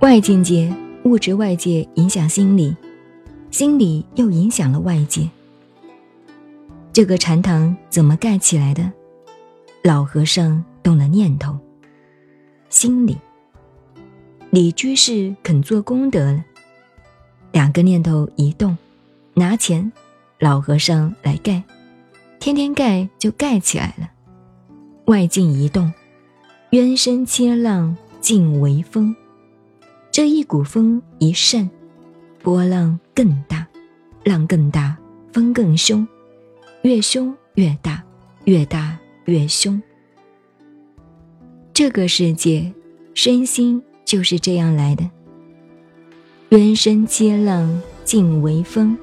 外境界，物质外界影响心理，心理又影响了外界。这个禅堂怎么盖起来的？老和尚动了念头。心理，李居士肯做功德了。两个念头一动，拿钱，老和尚来盖，天天盖就盖起来了。外境一动，渊声切浪尽为风。这一股风一盛，波浪更大，浪更大，风更凶，越凶越大，越大越凶。这个世界，身心就是这样来的。渊声接浪尽为风。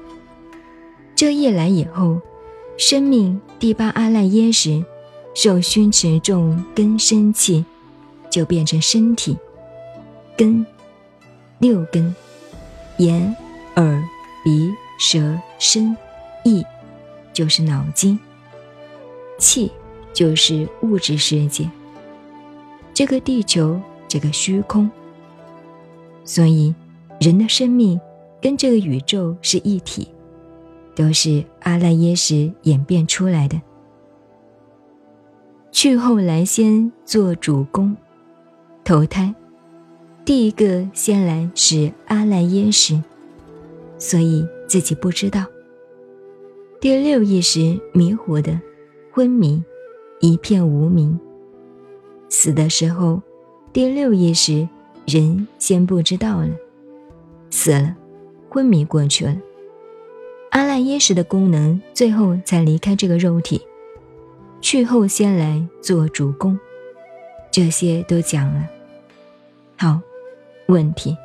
这一来以后，生命第八阿赖耶识，受熏持重根生气，就变成身体根六根，眼耳鼻舌身意，就是脑筋。气就是物质世界，这个地球，这个虚空。所以。人的生命跟这个宇宙是一体，都是阿赖耶识演变出来的。去后来先做主公，投胎，第一个先来是阿赖耶识，所以自己不知道。第六意识迷糊的，昏迷，一片无明。死的时候，第六意识人先不知道了。死了，昏迷过去了。阿赖耶识的功能最后才离开这个肉体，去后先来做主公，这些都讲了。好，问题，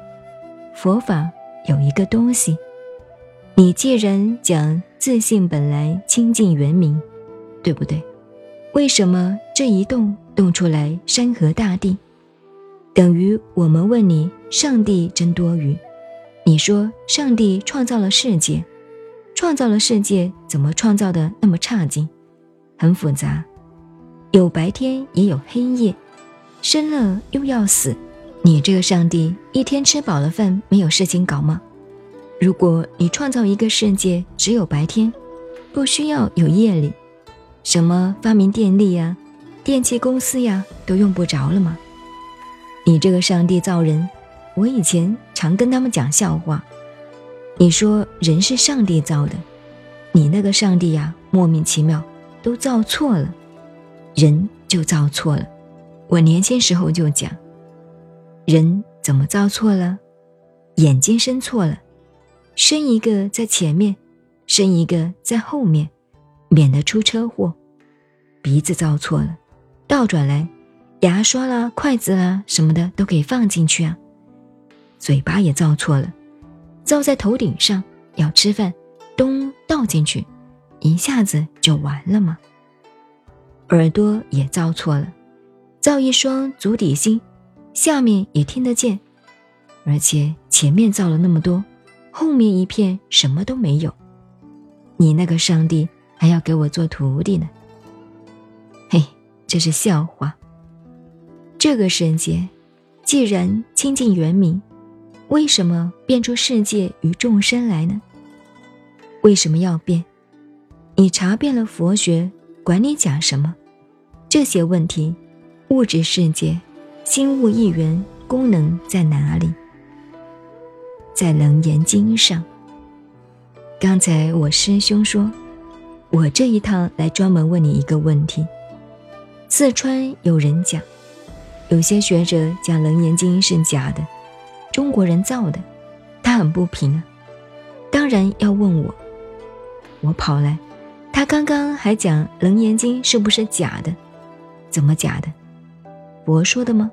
佛法有一个东西，你既然讲自信本来清净圆明，对不对？为什么这一动动出来山河大地，等于我们问你，上帝真多余？你说上帝创造了世界，创造了世界，怎么创造的那么差劲？很复杂，有白天也有黑夜，生了又要死。你这个上帝一天吃饱了饭没有事情搞吗？如果你创造一个世界只有白天，不需要有夜里，什么发明电力呀、电器公司呀都用不着了吗？你这个上帝造人。我以前常跟他们讲笑话，你说人是上帝造的，你那个上帝呀，莫名其妙都造错了，人就造错了。我年轻时候就讲，人怎么造错了？眼睛生错了，生一个在前面，生一个在后面，免得出车祸。鼻子造错了，倒转来，牙刷啦、筷子啦什么的都可以放进去啊。嘴巴也造错了，造在头顶上要吃饭，咚倒进去，一下子就完了吗？耳朵也造错了，造一双足底心，下面也听得见，而且前面造了那么多，后面一片什么都没有。你那个上帝还要给我做徒弟呢？嘿，这是笑话。这个世界既然清净原明。为什么变出世界与众生来呢？为什么要变？你查遍了佛学，管你讲什么？这些问题，物质世界，心物一元功能在哪里？在《楞严经》上。刚才我师兄说，我这一趟来专门问你一个问题。四川有人讲，有些学者讲《楞严经》是假的。中国人造的，他很不平啊，当然要问我。我跑来，他刚刚还讲《楞严经》是不是假的？怎么假的？佛说的吗？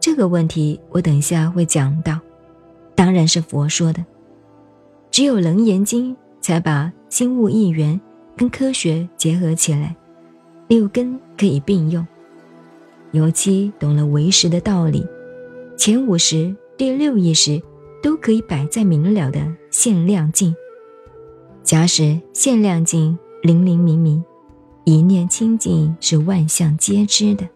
这个问题我等一下会讲到。当然是佛说的，只有《楞严经》才把心物一元跟科学结合起来，六根可以并用。尤其懂了唯识的道理，前五识。第六意识都可以摆在明了的限量境。假使限量境灵灵明明，一念清净是万象皆知的。